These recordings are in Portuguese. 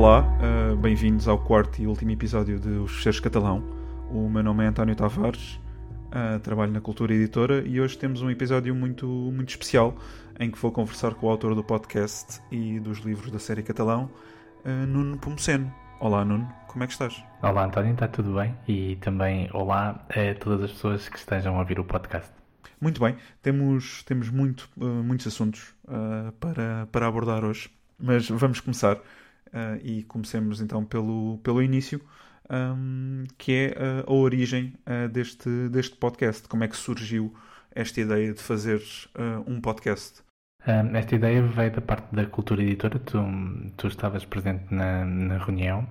Olá, uh, bem-vindos ao quarto e último episódio de Os Fecheiros Catalão. O meu nome é António Tavares, uh, trabalho na Cultura Editora e hoje temos um episódio muito, muito especial em que vou conversar com o autor do podcast e dos livros da série Catalão, uh, Nuno Pomoceno. Olá, Nuno, como é que estás? Olá, António, está tudo bem? E também olá a todas as pessoas que estejam a ouvir o podcast. Muito bem, temos, temos muito, muitos assuntos para, para abordar hoje, mas vamos começar Uh, e comecemos então pelo, pelo início, um, que é uh, a origem uh, deste, deste podcast. Como é que surgiu esta ideia de fazer um podcast? esta ideia veio da parte da Cultura Editora, tu, tu estavas presente na, na reunião.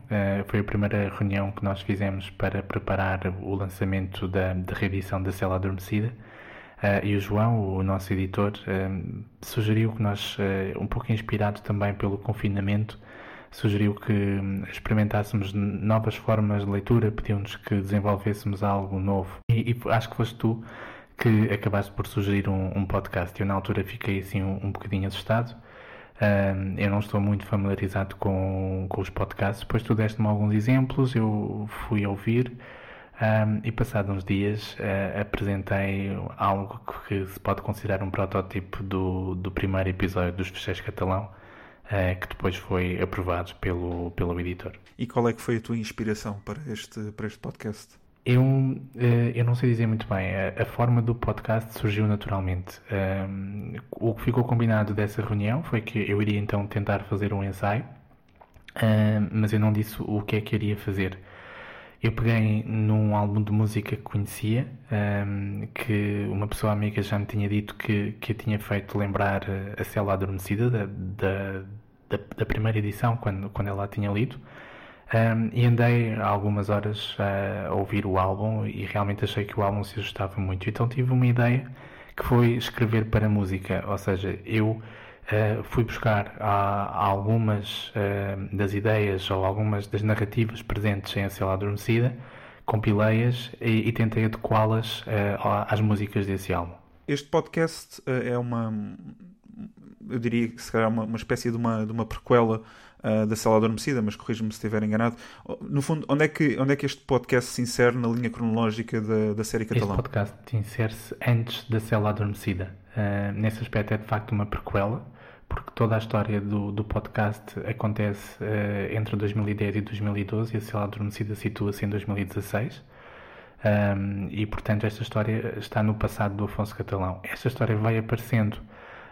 foi a primeira reunião que nós fizemos para preparar o lançamento da, da reedição da Cela Adormecida. Uh, e o João, o nosso editor, uh, sugeriu que nós, uh, um pouco inspirado também pelo confinamento, sugeriu que experimentássemos novas formas de leitura, pediu-nos que desenvolvêssemos algo novo. E, e, acho que foste tu que acabaste por sugerir um, um podcast. Eu, na altura, fiquei assim um, um bocadinho assustado. Eu não estou muito familiarizado com, com os podcasts. Depois tu deste-me alguns exemplos, eu fui ouvir. Um, e passados uns dias uh, apresentei algo que se pode considerar um protótipo do, do primeiro episódio dos Fecheiros Catalão, uh, que depois foi aprovado pelo, pelo editor. E qual é que foi a tua inspiração para este, para este podcast? Eu, uh, eu não sei dizer muito bem. A, a, forma do podcast surgiu naturalmente. Um, o que ficou combinado dessa reunião foi que eu iria então tentar fazer um ensaio, um, mas eu não disse o que é que iria fazer. Eu peguei num álbum de música que conhecia, um, que uma pessoa amiga já me tinha dito que, que tinha feito lembrar a Cela Adormecida da, da, da, da primeira edição, quando, quando ela a tinha lido. Um, e andei algumas horas a ouvir o álbum e realmente achei que o álbum se ajustava muito. Então tive uma ideia que foi escrever para música, ou seja, eu uh, fui buscar a, a algumas uh, das ideias ou algumas das narrativas presentes em A Cela Adormecida, compilei-as e, e, tentei adequá-las uh, às músicas desse álbum. Este podcast é uma eu diria que se calhar uma, uma espécie de uma, de uma prequela uh, da Cela Adormecida, mas corrijo-me se estiver enganado. No fundo, onde é, que, onde é que este podcast se insere na linha cronológica da, da série catalã? Este podcast insere-se antes da Cela Adormecida. Uh, nesse aspecto é de facto uma prequela, porque toda a história do, do podcast acontece uh, entre 2010 e 2012 e a Cela Adormecida situa-se em 2016. Um, e portanto esta história está no passado do Afonso Catalão. Esta história vai aparecendo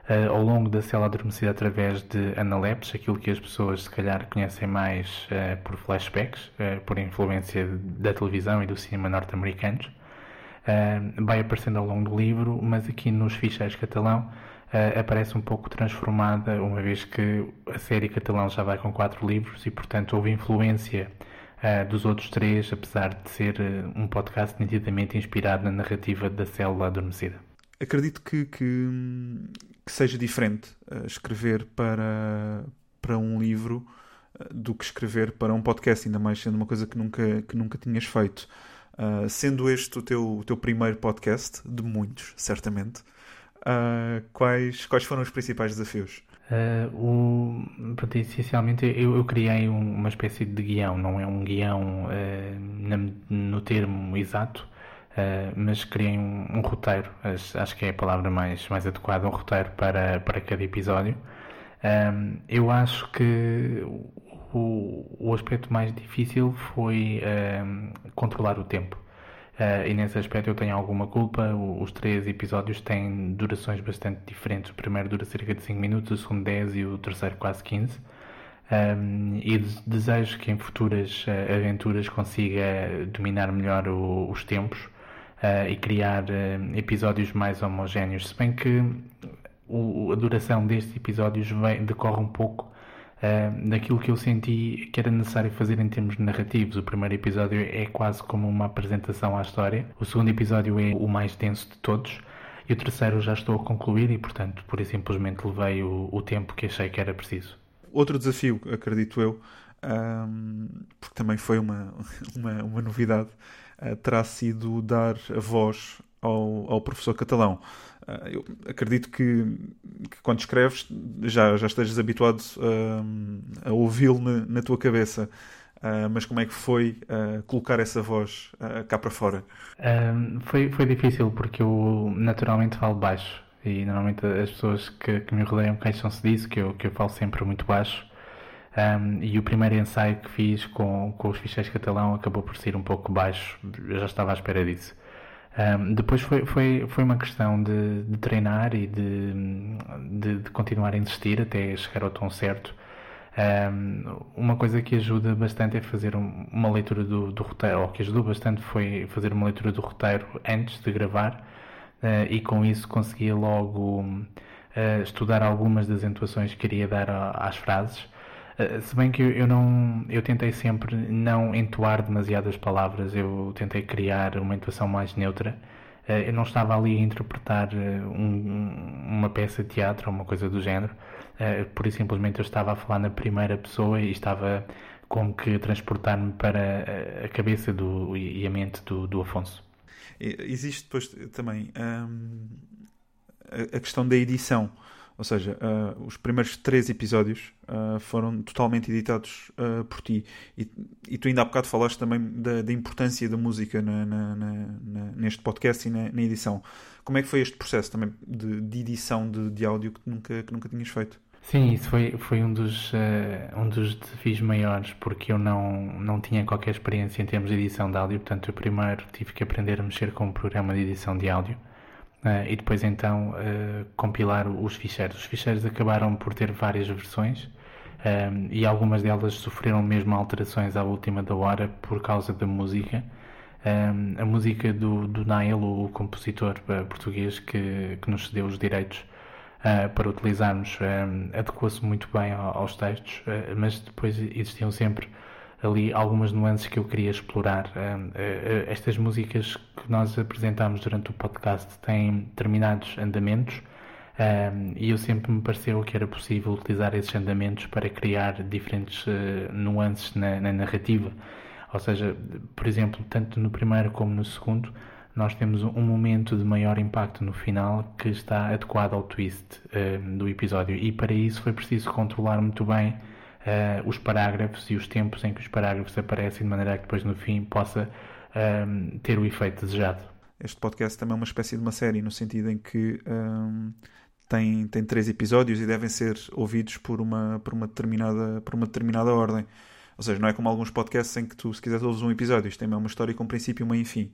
uh, ao longo da cela adormecida através de analepses, aquilo que as pessoas se calhar conhecem mais uh, por flashbacks, uh, por influência da televisão e do cinema norte-americanos. vai aparecendo ao longo do livro, mas aqui nos ficheiros catalão aparece um pouco transformada, uma vez que a série catalão já vai com quatro livros e, portanto, houve influência dos outros três, apesar de ser um podcast nitidamente inspirado na narrativa da célula adormecida acredito que, que, que seja diferente uh, escrever para, para um livro uh, do que escrever para um podcast, ainda mais sendo uma coisa que nunca, que nunca tinhas feito. Uh, sendo este o teu, o teu primeiro podcast, de muitos, certamente, quais, quais foram os principais desafios? o, pronto, essencialmente eu, eu criei um, uma espécie de guião, não é um guião no termo exato, Uh, mas criei um, um roteiro, acho, que é a palavra mais, mais adequada, um roteiro para, para cada episódio. Um, ehm, eu acho que o, o aspecto mais difícil foi um, ehm, controlar o tempo. Uh, e nesse aspecto eu tenho alguma culpa. Os três episódios têm durações bastante diferentes. O primeiro dura cerca de 5 minutos, o segundo 10 e o terceiro quase 15. Um, ehm, e desejo que em futuras uh, aventuras consiga dominar melhor o, os tempos uh, e criar uh, episódios mais homogéneos. Se bem que o, a duração destes episódios vem, decorre um pouco uh, daquilo que eu senti que era necessário fazer em termos narrativos. O primeiro episódio é quase como uma apresentação à história, o segundo episódio é o mais denso de todos. E o terceiro já estou a concluir e, portanto, por isso simplesmente levei o, o tempo que achei que era preciso. Outro desafio, acredito eu, um, porque também foi uma, uma, uma novidade, terá sido dar a voz ao, ao professor catalão. Uh, eu acredito que que quando escreves já, já estejas habituado a ouvi-lo na, na, tua cabeça. Uh, mas como é que foi uh, colocar essa voz uh, cá para fora? foi, foi difícil porque eu naturalmente falo baixo e normalmente as pessoas que, que me rodeiam queixam-se disso, que eu, que eu falo sempre muito baixo. Um, e o primeiro ensaio que fiz com, com os ficheiros catalão acabou por ser um pouco baixo, eu já estava à espera disso. Um, depois foi, foi, foi uma questão de, de treinar e de, de, de, continuar a insistir até chegar ao tom certo. Um, uma coisa que ajuda bastante é fazer um, uma leitura do, do roteiro, ou que ajudou bastante foi fazer uma leitura do roteiro antes de gravar uh, e com isso conseguia logo uh, estudar algumas das entoações que queria dar a, às frases. Uh, se bem que eu, não, eu tentei sempre não entoar demasiadas palavras, eu tentei criar uma entoação mais neutra. eu não estava ali a interpretar um, uma peça de teatro ou uma coisa do género, por simplesmente eu estava a falar na primeira pessoa e estava como que transportar-me para a cabeça do, e a mente do, do Afonso. Existe depois também hum, a, questão da edição. Ou seja, uh, os primeiros três episódios uh, foram totalmente editados uh, por ti. E, e, tu ainda há bocado falaste também da, da importância da música na, na, na, neste podcast e na, edição. Como é que foi este processo também de, de edição de, de, áudio que nunca, que nunca tinhas feito? Sim, isso foi, foi um, dos, um dos desafios maiores, porque eu não, não tinha qualquer experiência em termos de edição de áudio, portanto, eu primeiro tive que aprender a mexer com um programa de edição de áudio uh, e depois então uh, compilar os ficheiros. Os ficheiros acabaram por ter várias versões e algumas delas sofreram mesmo alterações à última da hora por causa da música. a música do, do Nail, o compositor português que, que nos cedeu os direitos uh, para utilizarmos um, adequou-se muito bem aos textos, mas depois existiam sempre ali algumas nuances que eu queria explorar. Uh, estas músicas que nós apresentámos durante o podcast têm determinados andamentos e eu sempre me pareceu que era possível utilizar esses andamentos para criar diferentes nuances na, na narrativa. Ou seja, por exemplo, tanto no primeiro como no segundo, nós temos um momento de maior impacto no final que está adequado ao twist do episódio e para isso foi preciso controlar muito bem uh, os parágrafos e os tempos em que os parágrafos aparecem de maneira que depois no fim possa uh, ter o efeito desejado. Este podcast também é uma espécie de uma série no sentido em que um, tem, tem três episódios e devem ser ouvidos por uma, por uma, determinada, por uma determinada ordem. Ou seja, não é como alguns podcasts em que tu, se quiseres, ouves um episódio. Isto tem uma história com princípio, meio e fim.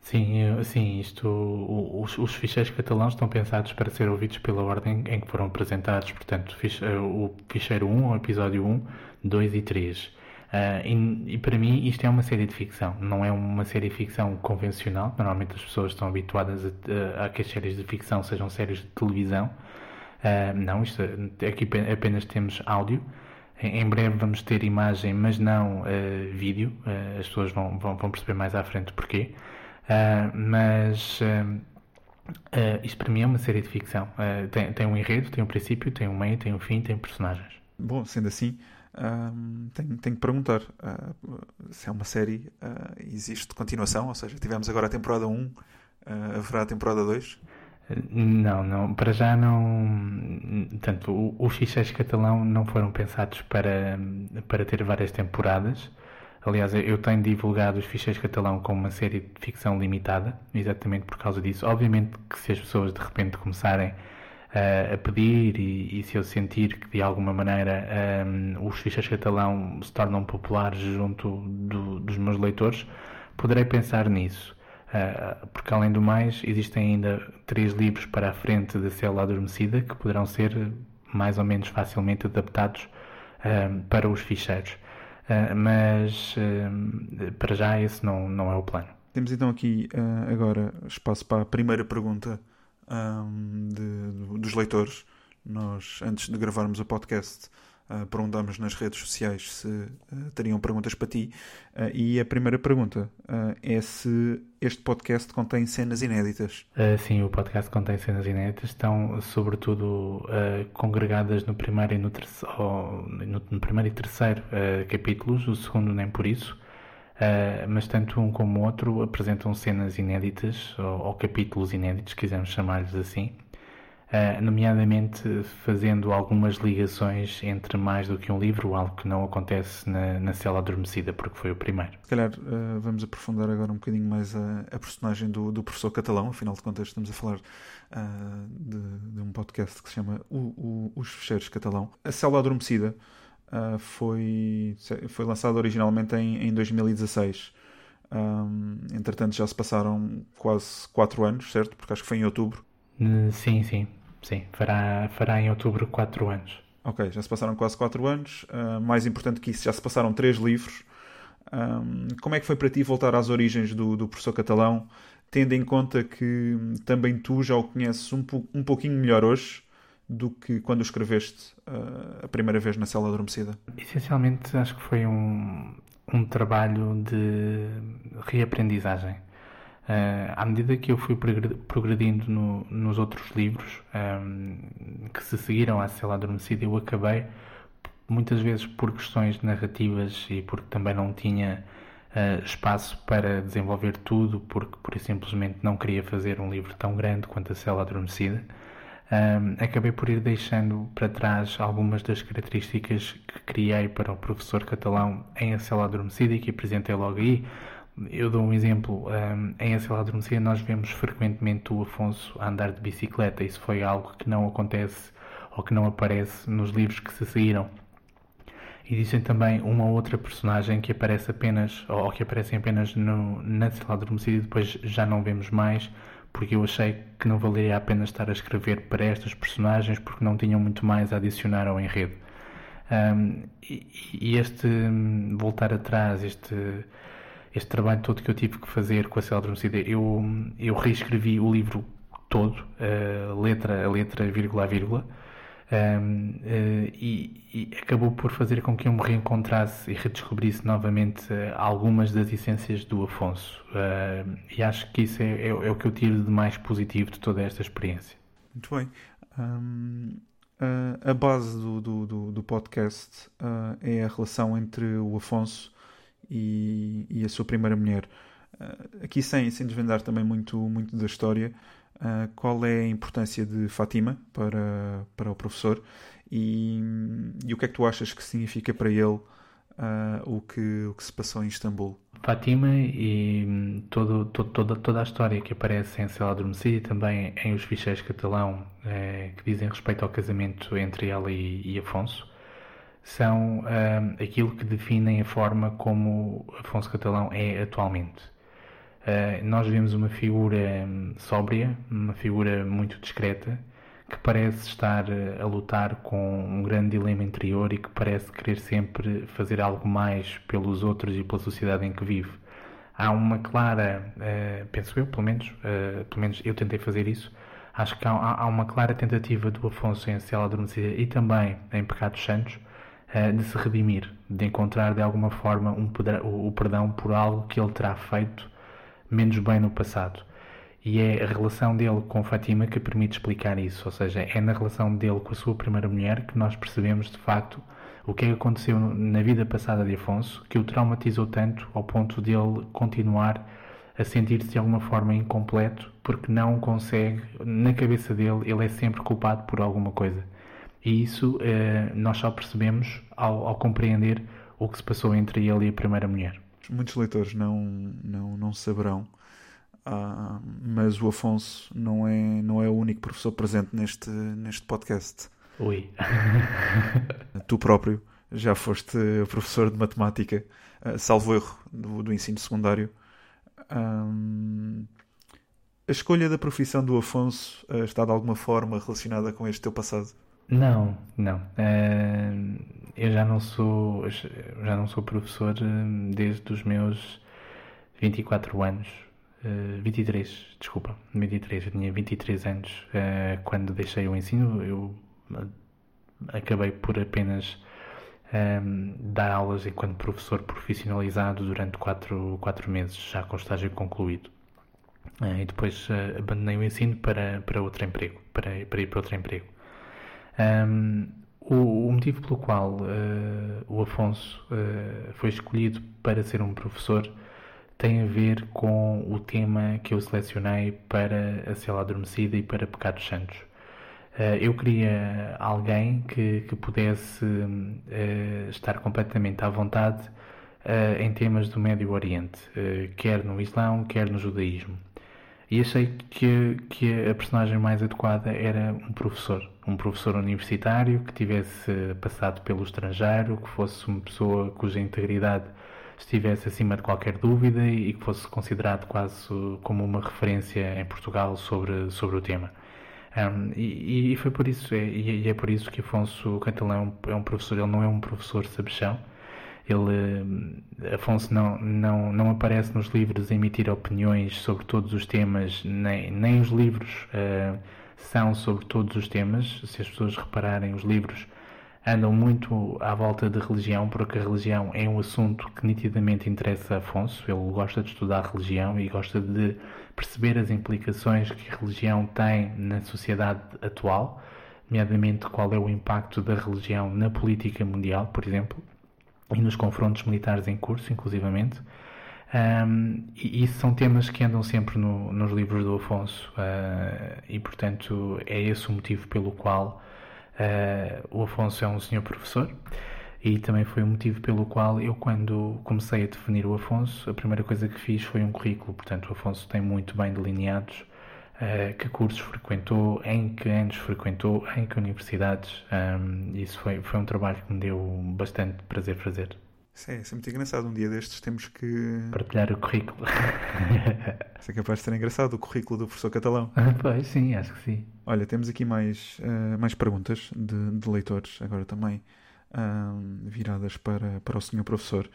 Sim, sim isto, os, os ficheiros catalãos estão pensados para ser ouvidos pela ordem em que foram apresentados, portanto, eh, o ficheiro 1, o episódio 1, 2 e 3. Uh, e, e, para mim isto é uma série de ficção, não é uma série de ficção convencional. Normalmente as pessoas estão habituadas a, a, a que as séries de ficção sejam séries de televisão. Uh, não, isto, aqui apenas temos áudio. Em, breve vamos ter imagem, mas não uh, vídeo. as pessoas vão, vão, vão perceber mais à frente porquê. Uh, mas uh, uh, isto para mim é uma série de ficção. tem, tem um enredo, tem um princípio, tem um meio, tem um fim, tem personagens. Bom, sendo assim, tenho, tenho que perguntar se é uma série, existe continuação? Ou seja, tivemos agora a temporada 1, haverá a temporada 2? Não, não, para já não. Tanto os ficheiros catalão não foram pensados para, para ter várias temporadas. Aliás, eu tenho divulgado os ficheiros catalão como uma série de ficção limitada, exatamente por causa disso. Obviamente que se as pessoas de repente começarem uh, a pedir e, e, se eu sentir que de alguma maneira um, ehm, os ficheiros catalão se tornam populares junto do, dos meus leitores, poderei pensar nisso. Uh, porque além do mais, existem ainda três livros para a frente da célula adormecida que poderão ser mais ou menos facilmente adaptados uh, para os ficheiros. Uh, mas uh, para já esse não, não é o plano. Temos então aqui uh, agora espaço para a primeira pergunta um, de, dos leitores. Nós, antes de gravarmos o podcast, Uh, perguntamos nas redes sociais se uh, teriam perguntas para ti. Uh, e a primeira pergunta é se este podcast contém cenas inéditas. sim, o podcast contém cenas inéditas. Estão, sobretudo, congregadas no primeiro e no, terceiro, no, no primeiro e terceiro capítulos, o segundo nem por isso. mas tanto um como o outro apresentam cenas inéditas, ou, ou capítulos inéditos, quisermos chamar-lhes assim. Uh, nomeadamente fazendo algumas ligações entre mais do que um livro, algo que não acontece na, na Cela Adormecida, porque foi o primeiro. Se calhar uh, vamos aprofundar agora um bocadinho mais a, a personagem do, do, professor catalão, afinal de contas estamos a falar uh, de, de, um podcast que se chama o, o, Os Fecheiros Catalão. A Cela Adormecida foi, foi lançada originalmente em, em 2016. Um, entretanto, já se passaram quase 4 anos, certo? Porque acho que foi em outubro. Sim, sim. Sim, fará, fará em outubro 4 anos. Ok, já se passaram quase 4 anos. Uh, mais importante que isso, já se passaram 3 livros. Um, como é que foi para ti voltar às origens do, do professor catalão, tendo em conta que também tu já o conheces um, um pouquinho melhor hoje do que quando o escreveste uh, a primeira vez na cela adormecida? Essencialmente, acho que foi um, um trabalho de reaprendizagem. Uh, à medida que eu fui progredindo no, nos outros livros um, ehm, que se seguiram à Cela Adormecida, eu acabei, muitas vezes por questões narrativas e porque também não tinha uh, espaço para desenvolver tudo, porque por simplesmente não queria fazer um livro tão grande quanto a Cela Adormecida, um, ehm, acabei por ir deixando para trás algumas das características que criei para o professor catalão em A Cela Adormecida e que apresentei logo aí eu dou um exemplo. Um, em Acela Adormecida nós vemos frequentemente o Afonso a andar de bicicleta. Isso foi algo que não acontece ou que não aparece nos livros que se seguiram. Existem também uma outra personagem que aparece apenas, ou que aparecem apenas no, na Adormecida e depois já não vemos mais, porque eu achei que não valeria a pena estar a escrever para estas personagens porque não tinham muito mais a adicionar ao enredo. Um, e, e este hum, voltar atrás, este este trabalho todo que eu tive que fazer com a Cela Adormecida, eu, eu reescrevi o livro todo, uh, letra a letra, vírgula a vírgula, um, uh, eh, e, e, acabou por fazer com que eu me reencontrasse e redescobrisse novamente uh, algumas das essências do Afonso. Uh, e acho que isso é, é, é, o que eu tiro de mais positivo de toda esta experiência. Muito bem. Um, a base do, do, do, do podcast é a relação entre o Afonso e, e a sua primeira mulher. Uh, aqui, sem, sem desvendar também muito, muito da história, uh, qual é a importância de Fátima para, para o professor e, e o que é que tu achas que significa para ele uh, o, que, o que se passou em Istambul? Fátima e hum, todo, todo, toda, toda a história que aparece em Cela Adormecida e também em Os Ficheiros Catalão, eh, que dizem respeito ao casamento entre ela e, e Afonso, são uh, aquilo que definem a forma como Afonso Catalão é atualmente. Uh, nós vemos uma figura um, sóbria, uma figura muito discreta, que parece estar a lutar com um grande dilema interior e que parece querer sempre fazer algo mais pelos outros e pela sociedade em que vive. Há uma clara, uh, penso eu, pelo menos, pelo menos eu tentei fazer isso, acho que há, há uma clara tentativa do Afonso em Cela Adormecida e também em Pecados Santos de se redimir, de encontrar de alguma forma um, o perdão por algo que ele terá feito menos bem no passado. E é a relação dele com Fátima que permite explicar isso, ou seja, é na relação dele com a sua primeira mulher que nós percebemos de facto o que é que aconteceu na vida passada de Afonso que o traumatizou tanto ao ponto de ele continuar a sentir-se de alguma forma incompleto porque não consegue, na cabeça dele, ele é sempre culpado por alguma coisa. E isso eh, nós só percebemos ao, ao, compreender o que se passou entre ele e a primeira mulher. Muitos leitores não, não, não saberão, ah, mas o Afonso não é, não é o único professor presente neste, neste podcast. Ui. tu próprio já foste professor de matemática, uh, salvo erro, do, do ensino secundário. Um, a escolha da profissão do Afonso está de alguma forma relacionada com este teu passado? Não, não. Uh, eu já não sou já não sou professor eh, desde os meus 24 anos. Uh, 23, desculpa, 23, eu tinha 23 anos uh, quando deixei o ensino. Eu acabei por apenas um, dar aulas enquanto professor profissionalizado durante 4, 4 meses, já com o estágio concluído. Uh, e depois abandonei o ensino para, para outro emprego, para, para ir para outro emprego. Um, o, o, motivo pelo qual uh, o Afonso uh, foi escolhido para ser um professor tem a ver com o tema que eu selecionei para a Cela Adormecida e para Pecados Santos. Uh, eu queria alguém que, que pudesse estar completamente à vontade em temas do Médio Oriente, quer no Islão, quer no judaísmo. E achei que, que a personagem mais adequada era um professor, um professor universitário que tivesse passado pelo estrangeiro, que fosse uma pessoa cuja integridade estivesse acima de qualquer dúvida e que fosse considerado quase como uma referência em Portugal sobre, sobre o tema. Um, e, e, foi por isso, é, e é por isso que Afonso Catalão é um professor, ele não é um professor sabichão, ele, Afonso não, não, não aparece nos livros a emitir opiniões sobre todos os temas, nem, nem os livros uh, são sobre todos os temas. Se as pessoas repararem, os livros andam muito à volta de religião, porque a religião é um assunto que nitidamente interessa a Afonso. Ele gosta de estudar religião e gosta de perceber as implicações que a religião tem na sociedade atual, nomeadamente qual é o impacto da religião na política mundial, por exemplo, e nos confrontos militares em curso, inclusivamente. Um, e isso são temas que andam sempre no, nos livros do Afonso, uh, e portanto é esse o motivo pelo qual uh, o Afonso é um senhor professor. E também foi o motivo pelo qual eu, quando comecei a definir o Afonso, a primeira coisa que fiz foi um currículo. Portanto, o Afonso tem muito bem delineados uh, que cursos frequentou, em que anos frequentou, em que universidades. Um, isso foi, foi um trabalho que me deu bastante prazer fazer. Isso é, isso é muito engraçado. Um dia destes temos que. Partilhar o currículo. Isso é capaz de ser engraçado, o currículo do professor catalão. pois, sim, acho que sim. Olha, temos aqui mais, uh, mais perguntas de, de leitores, agora também viradas para, para o senhor professor.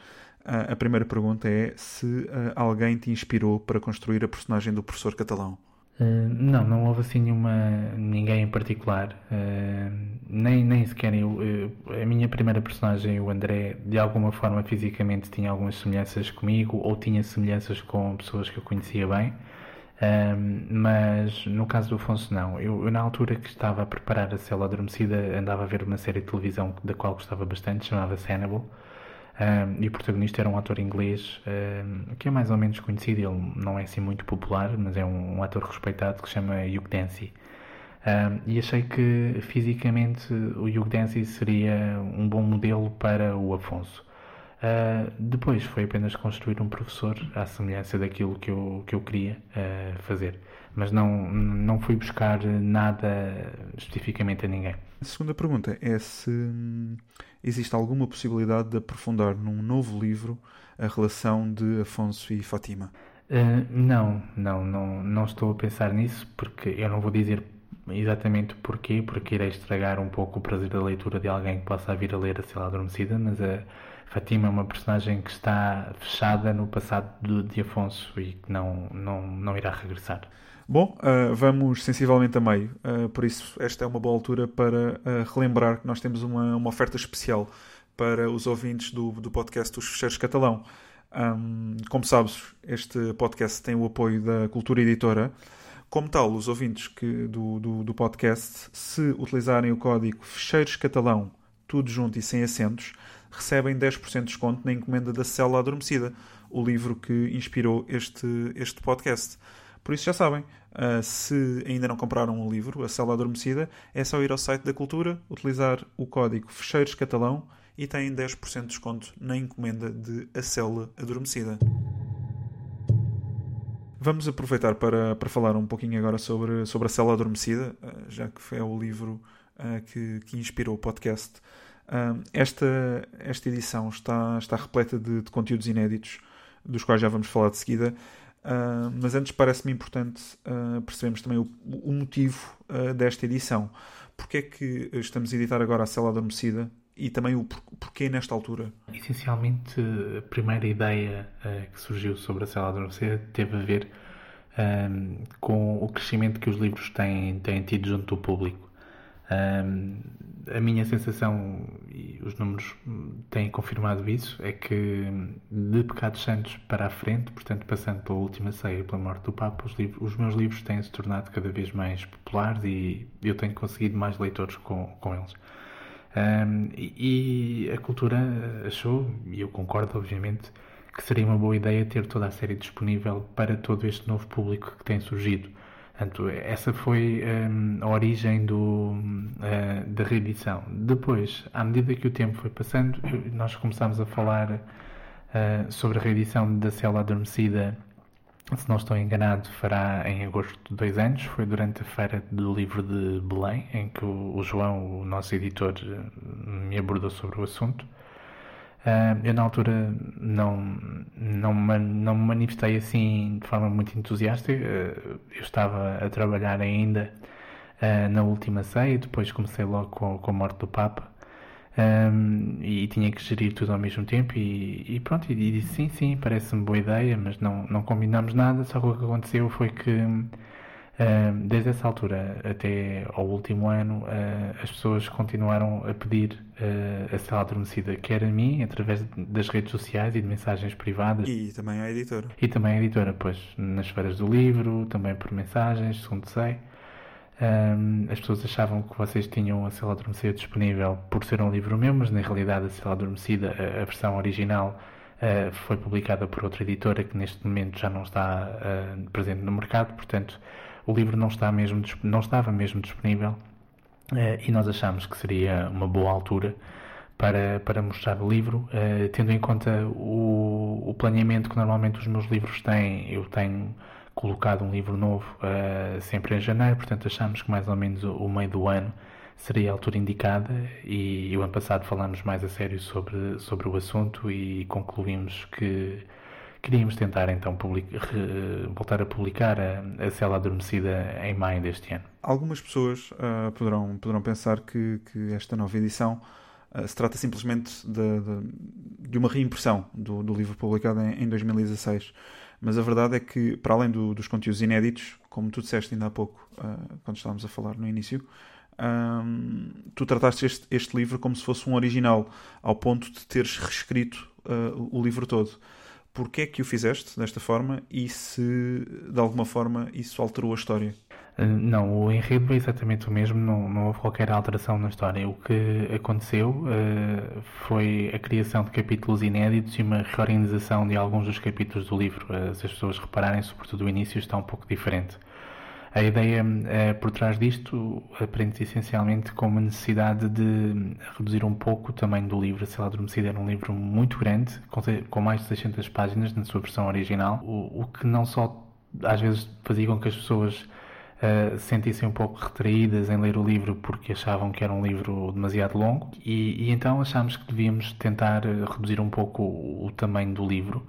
Uh, a primeira pergunta é se uh, alguém te inspirou para construir a personagem do professor catalão. Uh, não, não houve assim nenhuma, ninguém em particular. nem, nem sequer eu. a minha primeira personagem, o André, de alguma forma fisicamente tinha algumas semelhanças comigo ou tinha semelhanças com pessoas que eu conhecia bem. Um, mas no caso do Afonso, não. Eu, eu, na altura que estava a preparar a cela adormecida, andava a ver uma série de televisão da qual gostava bastante, chamava-se. Um, e o protagonista era um ator inglês um, que é mais ou menos conhecido, ele não é assim muito popular, mas é um, um ator respeitado que se chama Hugh Dancy. e achei que fisicamente o Hugh Dancy seria um bom modelo para o Afonso. Uh, depois foi apenas construir um professor à semelhança daquilo que eu, que eu queria uh, fazer. Mas não, não fui buscar nada especificamente a ninguém. A segunda pergunta é se existe alguma possibilidade de aprofundar num novo livro a relação de Afonso e Fátima. Uh, não, não, não, não estou a pensar nisso porque eu não vou dizer exatamente porquê, porque irei estragar um pouco o prazer da leitura de alguém que possa vir a ler a Cela Adormecida, mas a Fatima é uma personagem que está fechada no passado de, de Afonso e que não, não, não irá regressar. Bom, uh, vamos sensivelmente a meio, uh, por isso esta é uma boa altura para uh, relembrar que nós temos uma, uma oferta especial para os ouvintes do, do podcast Os Fecheiros Catalão. Um, como sabes, este podcast tem o apoio da Cultura Editora. Como tal, os ouvintes que, do, do, do podcast, se utilizarem o código Fecheiros Catalão, tudo junto e sem acentos, recebem 10% de desconto na encomenda da Célula Adormecida, o livro que inspirou este, este podcast. Por isso já sabem, uh, se ainda não compraram o livro, A Célula Adormecida, é só ir ao site da Cultura, utilizar o código Fecheiros Catalão e têm 10% de desconto na encomenda de A Célula Adormecida. Vamos aproveitar para, para falar um pouquinho agora sobre, sobre A Célula Adormecida, uh, já que é o livro uh, que, que inspirou o podcast esta, esta edição está, está repleta de, de, conteúdos inéditos, dos quais já vamos falar de seguida. Uh, mas antes parece-me importante uh, percebermos também o, o motivo uh, desta edição. Porque é que estamos a editar agora a Cela Adormecida e também o por, porquê nesta altura? Essencialmente, a primeira ideia que surgiu sobre a Cela Adormecida teve a ver com o crescimento que os livros têm, têm tido junto do público. Um, a minha sensação, e os números têm confirmado isso, é que de Pecados Santos para a frente, portanto, passando pela última ceia e pela morte do Papa, os, livros, os meus livros têm se tornado cada vez mais populares e eu tenho conseguido mais leitores com, com eles. Um, e, e a cultura achou, e eu concordo, obviamente, que seria uma boa ideia ter toda a série disponível para todo este novo público que tem surgido Portanto, essa foi um, a origem do, uh, da reedição. Depois, à medida que o tempo foi passando, nós começámos a falar uh, sobre a reedição da Cela Adormecida. Se não estou enganado, fará em agosto de dois anos. Foi durante a Feira do Livro de Belém, em que o, o João, o nosso editor, me abordou sobre o assunto. Uh, eu, na altura, não, não, não me manifestei assim de forma muito entusiasta. Uh, eu estava a trabalhar ainda uh, na última ceia, depois comecei logo com, com a morte do Papa um, e tinha que gerir tudo ao mesmo tempo. E, e pronto, e disse sim, sim, parece-me boa ideia, mas não, não combinamos nada. Só que o que aconteceu foi que desde essa altura até ao último ano, uh, as pessoas continuaram a pedir uh, a cela adormecida, quer a mim, através das redes sociais e de mensagens privadas. E também à editora. E também à editora, pois, nas feiras do livro, também por mensagens, segundo sei. Um, as pessoas achavam que vocês tinham a cela adormecida disponível por ser um livro meu, mas na realidade a cela adormecida, a, a versão original, uh, foi publicada por outra editora que neste momento já não está presente no mercado, portanto o livro não, está mesmo, não estava mesmo disponível eh, e nós achámos que seria uma boa altura para, para mostrar o livro, eh, tendo em conta o, o planeamento que normalmente os meus livros têm. Eu tenho colocado um livro novo uh, sempre em janeiro, portanto achamos que mais ou menos o, o, meio do ano seria a altura indicada e, e, o ano passado falámos mais a sério sobre, sobre o assunto e concluímos que Queríamos tentar então voltar a publicar a, a Cela Adormecida em maio deste ano. Algumas pessoas uh, poderão, poderão pensar que, que esta nova edição uh, se trata simplesmente de, de, de uma reimpressão do, do, livro publicado em, em, 2016. Mas a verdade é que, para além do, dos conteúdos inéditos, como tu disseste ainda há pouco, uh, quando estávamos a falar no início, um, tu trataste este, este, livro como se fosse um original, ao ponto de teres reescrito o livro todo porque é que o fizeste desta forma e se de alguma forma isso alterou a história? Eh, não, o enredo é exatamente o mesmo, não, não houve qualquer alteração na história. O que aconteceu uh, foi a criação de capítulos inéditos e uma reorganização de alguns dos capítulos do livro. Uh, se as pessoas repararem, sobretudo o início está um pouco diferente. A ideia uh, por trás disto aprende-se essencialmente com uma necessidade de reduzir um pouco o tamanho do livro. Se ela adormecida era um livro muito grande, com, mais de 600 páginas na sua versão original, o, que não só às vezes fazia com que as pessoas uh, sentissem um pouco retraídas em ler o livro porque achavam que era um livro demasiado longo, e, e então achámos que devíamos tentar reduzir um pouco o, o tamanho do livro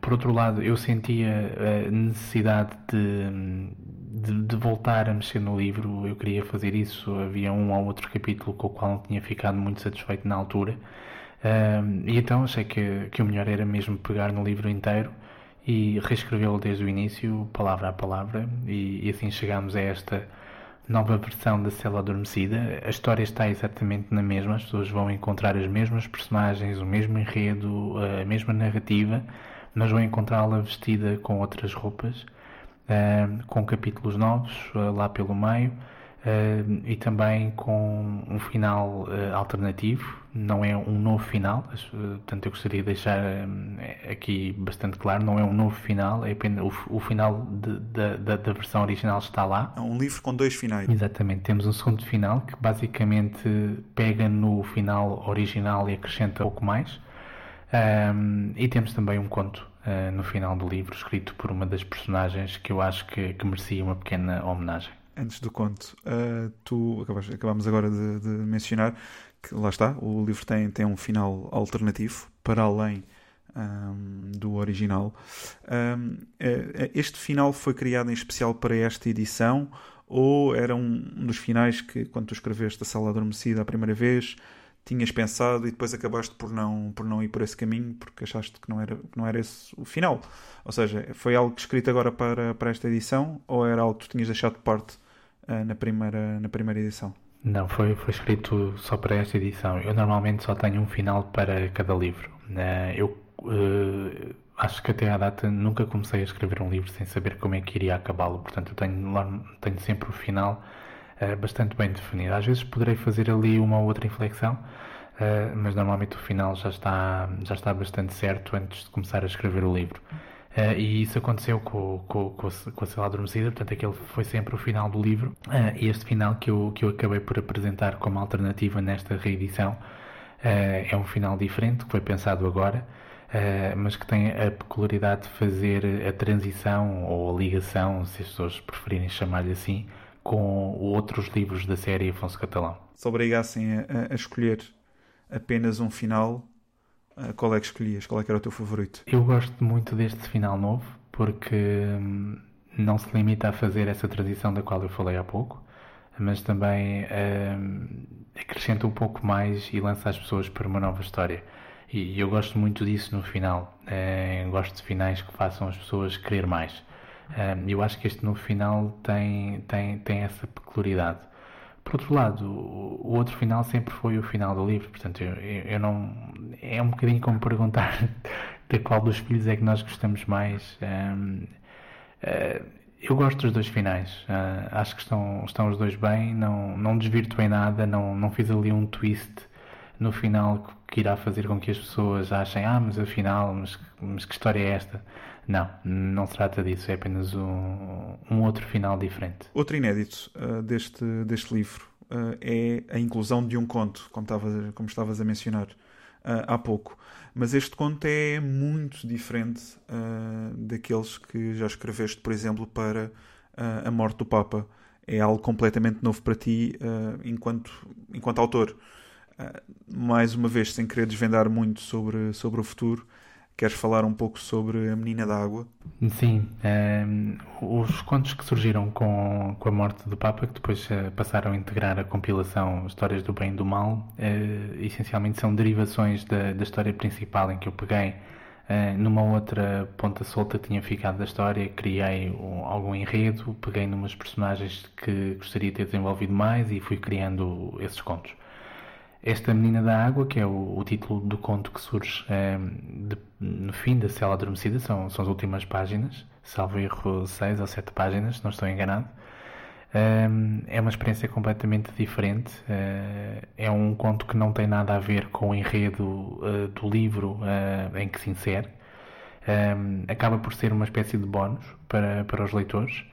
por outro lado, eu sentia a necessidade de, de, de, voltar a mexer no livro, eu queria fazer isso. Havia um ou outro capítulo com o qual não tinha ficado muito satisfeito na altura, e então achei que, que o melhor era mesmo pegar no livro inteiro e reescrevê-lo desde o início, palavra a palavra, e, e assim chegámos a esta nova versão da Cela Adormecida. A história está exatamente na mesma, as pessoas vão encontrar as mesmas personagens, o mesmo enredo, a mesma narrativa, mas vão encontrá-la vestida com outras roupas, eh, com capítulos novos eh, lá pelo meio Uh, e também com um final uh, alternativo, não é um novo final, uh, portanto eu gostaria de deixar aqui bastante claro, não é um novo final, é apenas o, o final de, de, da, da, versão original está lá. É um livro com dois finais. Exatamente, temos um segundo final que basicamente pega no final original e acrescenta um pouco mais. Um, e temos também um conto no final do livro, escrito por uma das personagens que eu acho que, que merecia uma pequena homenagem antes do conto, uh, tu acabamos agora de, de, mencionar que lá está, o livro tem, tem um final alternativo para além um, do original. Um, este final foi criado em especial para esta edição ou era um dos finais que, quando tu escreveste a Sala Adormecida a primeira vez, tinhas pensado e depois acabaste por não, por não ir por esse caminho porque achaste que não era, que não era esse o final? Ou seja, foi algo escrito agora para, para esta edição ou era algo que tu tinhas deixado de parte uh, na, primeira, na primeira edição? Não, foi, foi escrito só para esta edição. Eu normalmente só tenho um final para cada livro. Uh, eu uh, acho que até à data nunca comecei a escrever um livro sem saber como é que iria acabá-lo. Portanto, eu tenho, tenho sempre o final bastante bem definido. Às vezes poderei fazer ali uma ou outra inflexão, mas normalmente o final já está, já está bastante certo antes de começar a escrever o livro. Uh, e isso aconteceu com, com, com, com a Cela Adormecida, portanto, aquele foi sempre o final do livro. Uh, e este final que eu, que eu acabei por apresentar como alternativa nesta reedição uh, é um final diferente, que foi pensado agora, mas que tem a peculiaridade de fazer a transição ou a ligação, se as pessoas preferirem chamar-lhe assim, com outros livros da série Afonso Catalão. Se obrigassem a, a escolher apenas um final, uh, qual é que escolhias? Qual é que era o teu favorito? Eu gosto muito deste final novo porque hum, não se limita a fazer essa transição da qual eu falei há pouco, mas também hum, acrescenta um pouco mais e lança as pessoas para uma nova história. E eu gosto muito disso no final. Uh, gosto de finais que façam as pessoas querer mais. Eu acho que este novo final tem, tem, tem essa peculiaridade. Por outro lado, o outro final sempre foi o final do livro, portanto, eu, eu não. É um bocadinho como perguntar de qual dos filhos é que nós gostamos mais. Um, uh, eh, eu gosto dos dois finais, uh, acho que estão, estão os dois bem, não, não desvirtuei nada, não, não fiz ali um twist no final que irá fazer com que as pessoas achem, ah, mas afinal, mas, mas que história é esta? Não, não se trata disso, é apenas um, um outro final diferente. Outro inédito uh, deste, deste livro uh, é a inclusão de um conto, como, como estavas a mencionar uh, há pouco. Mas este conto é muito diferente daqueles que já escreveste, por exemplo, para A Morte do Papa. É algo completamente novo para ti enquanto, enquanto autor. mais uma vez, sem querer desvendar muito sobre, sobre o futuro, Queres falar um pouco sobre a Menina d'Água? Sim, um, ehm, os contos que surgiram com, com a morte do Papa, que depois uh, passaram a integrar a compilação Histórias do Bem e do Mal, uh, essencialmente são derivações da, da história principal em que eu peguei uh, numa outra ponta solta tinha ficado da história, criei um, algum enredo, peguei numas personagens que gostaria de ter desenvolvido mais e fui criando esses contos. Esta Menina da Água, que é o, o título do conto que surge é, de, no fim da Cela Adormecida, são, são as últimas páginas, salvo erro, seis ou sete páginas, se não estou enganado. É, é uma experiência completamente diferente. É, é um conto que não tem nada a ver com o enredo uh, do livro uh, em que se insere. acaba por ser uma espécie de bónus para, para os leitores.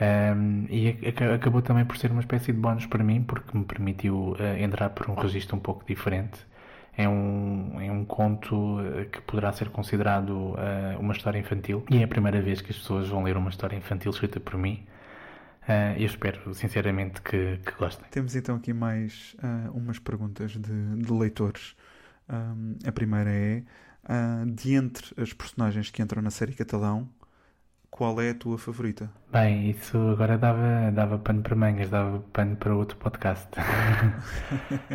Um, e acabou também por ser uma espécie de bónus para mim, porque me permitiu uh, entrar por um registro um pouco diferente. É um, é um conto eh, que poderá ser considerado uh, uma história infantil e é a primeira vez que as pessoas vão ler uma história infantil escrita por mim. Uh, eu espero sinceramente que, que, gostem. Temos então aqui mais umas perguntas de, de leitores. Um, a primeira é: de entre as personagens que entram na série Catalão, qual é a tua favorita? Bem, isso agora dava, dava pano para mangas, dava pano para outro podcast.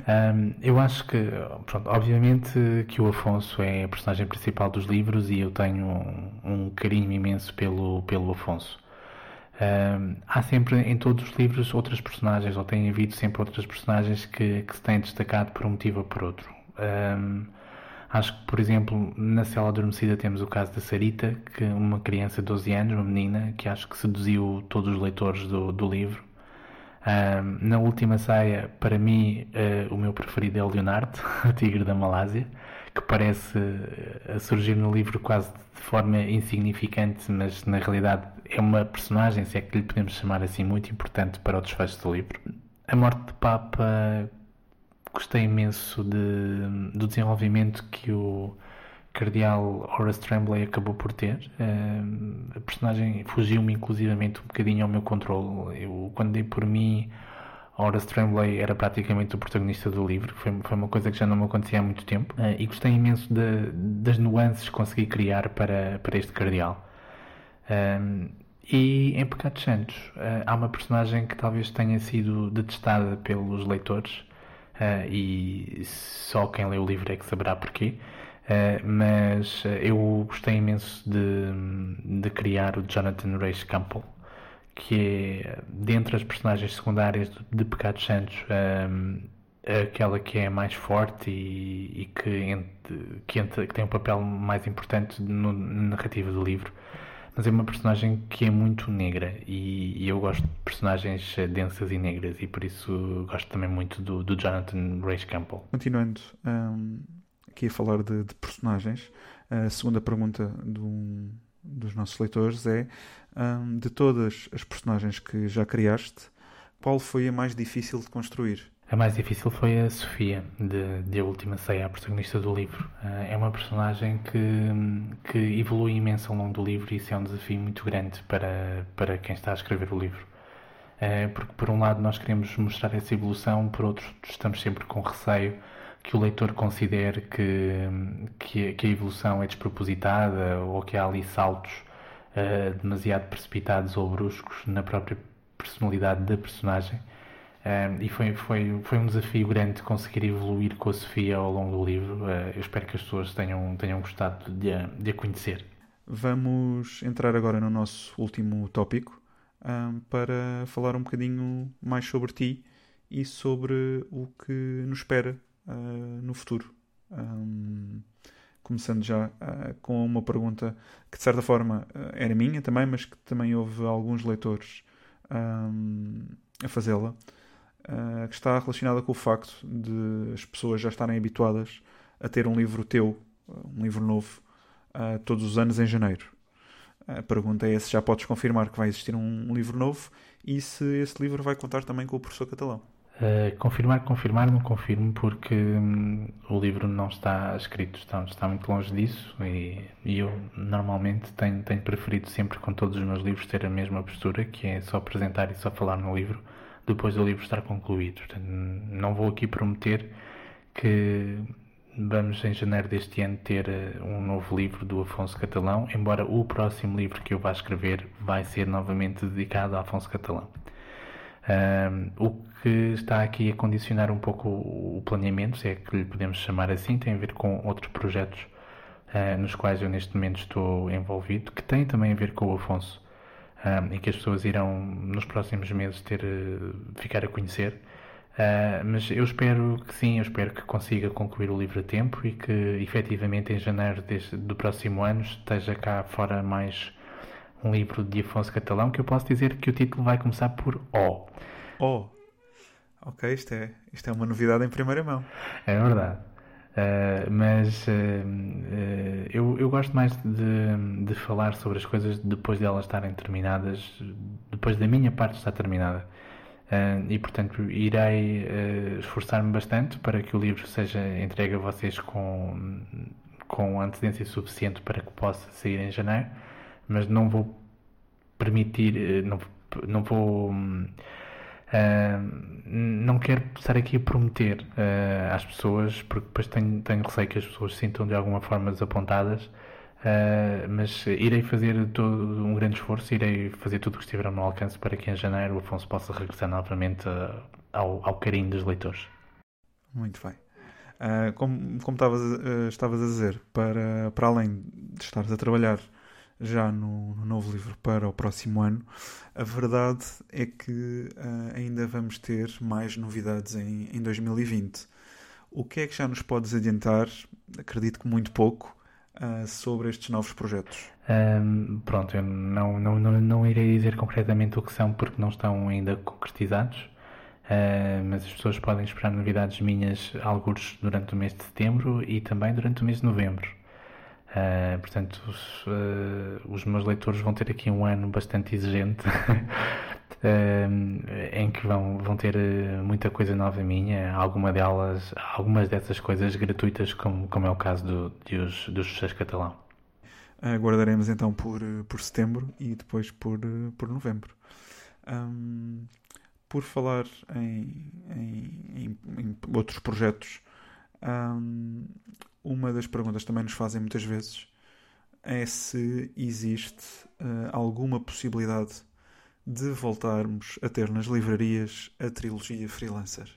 um, eu acho que, pronto, obviamente que o Afonso é a personagem principal dos livros e eu tenho um, um carinho imenso pelo, pelo Afonso. Um, há sempre em todos os livros outras personagens, ou tem havido sempre outras personagens que, que se têm destacado por um motivo ou por outro. Um, Acho que, por exemplo, na cela adormecida temos o caso da Sarita, que uma criança de 12 anos, uma menina, que acho que seduziu todos os leitores do, do livro. na última saia, para mim, uh, o meu preferido é o Leonardo, o tigre da Malásia, que parece uh, surgir no livro quase de forma insignificante, mas na realidade é uma personagem, se é que lhe podemos chamar assim, muito importante para o desfecho do livro. A morte de Papa gostei imenso de, do desenvolvimento que o Cardeal Horace Tremblay acabou por ter. Uh, a personagem fugiu-me inclusivamente um bocadinho ao meu controle. Eu, quando dei por mim, Horace Tremblay era praticamente o protagonista do livro. Foi, foi uma coisa que já não me acontecia há muito tempo. Uh, e gostei imenso de, das nuances que consegui criar para, para este Cardeal. Uh, e em Pecados Santos há uma personagem que talvez tenha sido detestada pelos leitores, uh, e só quem lê o livro é que saberá porquê. Uh, mas uh, eu gostei imenso de, de criar o Jonathan Race Campbell, que é, dentre as personagens secundárias de, de Pecados Santos, um, aquela que é mais forte e, e que, que, que, tem um papel mais importante no, na narrativa do livro mas é uma personagem que é muito negra e, e, eu gosto de personagens eh, densas e negras e por isso gosto também muito do, do Jonathan Rhys Campbell. Continuando um, aqui a falar de, de, personagens, a segunda pergunta um, dos nossos leitores é um, de todas as personagens que já criaste, qual foi a mais difícil de construir? A mais difícil foi a Sofia, de, de A Última Ceia, a protagonista do livro. Uh, é uma personagem que, que evolui imenso ao longo do livro e isso é um desafio muito grande para, para quem está a escrever o livro. Uh, porque, por um lado, nós queremos mostrar essa evolução, por outro, estamos sempre com receio que o leitor considere que, que, que a evolução é despropositada ou que há ali saltos uh, demasiado precipitados ou bruscos na própria personalidade da personagem. E foi, foi, foi um desafio grande conseguir evoluir com a Sofia ao longo do livro. Uh, eu espero que as pessoas tenham, tenham gostado de a, de a conhecer. Vamos entrar agora no nosso último tópico para falar um bocadinho mais sobre ti e sobre o que nos espera uh, no futuro. Um, começando já uh, com uma pergunta que de certa forma era minha também, mas que também houve alguns leitores a fazê-la, que está relacionada com o facto de as pessoas já estarem habituadas a ter um livro teu, um livro novo, todos os anos em janeiro. A pergunta é se já podes confirmar que vai existir um livro novo e se esse livro vai contar também com o professor catalão. Uh, confirmar, confirmar, não confirmo porque hum, o livro não está escrito, está, está muito longe disso e, e, eu normalmente tenho, tenho preferido sempre com todos os meus livros ter a mesma postura, que é só apresentar e só falar no livro depois do livro estar concluído. Portanto, não vou aqui prometer que vamos em janeiro deste ano ter eh, um novo livro do Afonso Catalão, embora o próximo livro que eu vá escrever vai ser novamente dedicado a Afonso Catalão. Um, o que está aqui a condicionar um pouco o planeamento, se é que lhe podemos chamar assim, tem a ver com outros projetos uh, nos quais eu neste momento estou envolvido, que tem também a ver com o Afonso, um, e que as pessoas irão nos próximos meses ter uh, ficar a conhecer. Uh, mas eu espero que sim, eu espero que consiga concluir o livro a tempo e que efetivamente em janeiro deste, do próximo ano esteja cá fora mais um livro de Afonso Catalão que eu posso dizer que o título vai começar por O. O. Ok, isto é, isto é uma novidade em primeira mão. É verdade. Uh, mas uh, uh, eu, eu gosto mais de, de falar sobre as coisas depois de elas estarem terminadas, depois da minha parte estar terminada. e portanto irei esforçar-me bastante para que o livro seja entregue a vocês com, com antecedência suficiente para que possa sair em janeiro mas não vou permitir, não, não vou. Não quero estar aqui a prometer uh, às pessoas, porque depois tenho, tenho receio que as pessoas se sintam de alguma forma desapontadas, uh, mas irei fazer todo um grande esforço, irei fazer tudo o que estiver ao meu alcance para que em janeiro o Afonso possa regressar novamente ao, ao carinho dos leitores. Muito bem. como como estavas, estavas a dizer, para, para além de estares a trabalhar já no, no, novo livro para o próximo ano. A verdade é que uh, ainda vamos ter mais novidades em, em 2020. O que é que já nos podes adiantar? Acredito que muito pouco. Uh, sobre estes novos projetos? Um, pronto, eu não, não, não, não irei dizer concretamente o que são porque não estão ainda concretizados, uh, mas as pessoas podem esperar novidades minhas, alguns durante o mês de setembro e também durante o mês de novembro. Uh, portanto, os, uh, os, meus leitores vão ter aqui um ano bastante exigente, uh, em que vão, vão ter muita coisa nova minha, alguma delas, algumas dessas coisas gratuitas, como, como é o caso do, de os, dos sucessos catalão. Aguardaremos então por, por setembro e depois por, por novembro. Um, por falar em, em, em, em outros projetos, um, uma das perguntas que também nos fazem muitas vezes é se existe uh, alguma possibilidade de voltarmos a ter nas livrarias a trilogia Freelancer.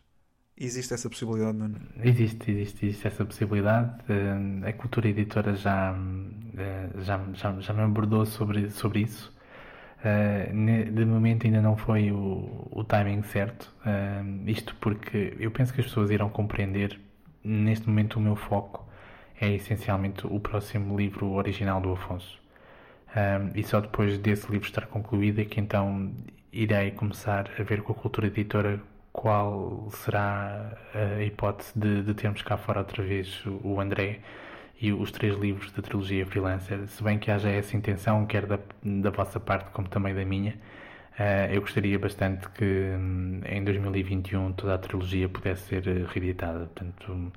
Existe essa possibilidade, Nuno? Existe, existe, existe essa possibilidade. Uh, a Cultura Editora já, uh, já, já, já me abordou sobre, sobre isso. de momento ainda não foi o, o timing certo. isto porque eu penso que as pessoas irão compreender neste momento o meu foco é essencialmente o próximo livro original do Afonso. Um, e só depois desse livro estar concluído é que então irei começar a ver com a cultura editora qual será a hipótese de, de termos cá fora outra vez o André e os três livros da trilogia Freelancer, se bem que haja essa intenção, quer da, da vossa parte como também da minha, uh, eu gostaria bastante que um, em 2021 toda a trilogia pudesse ser reeditada. Portanto,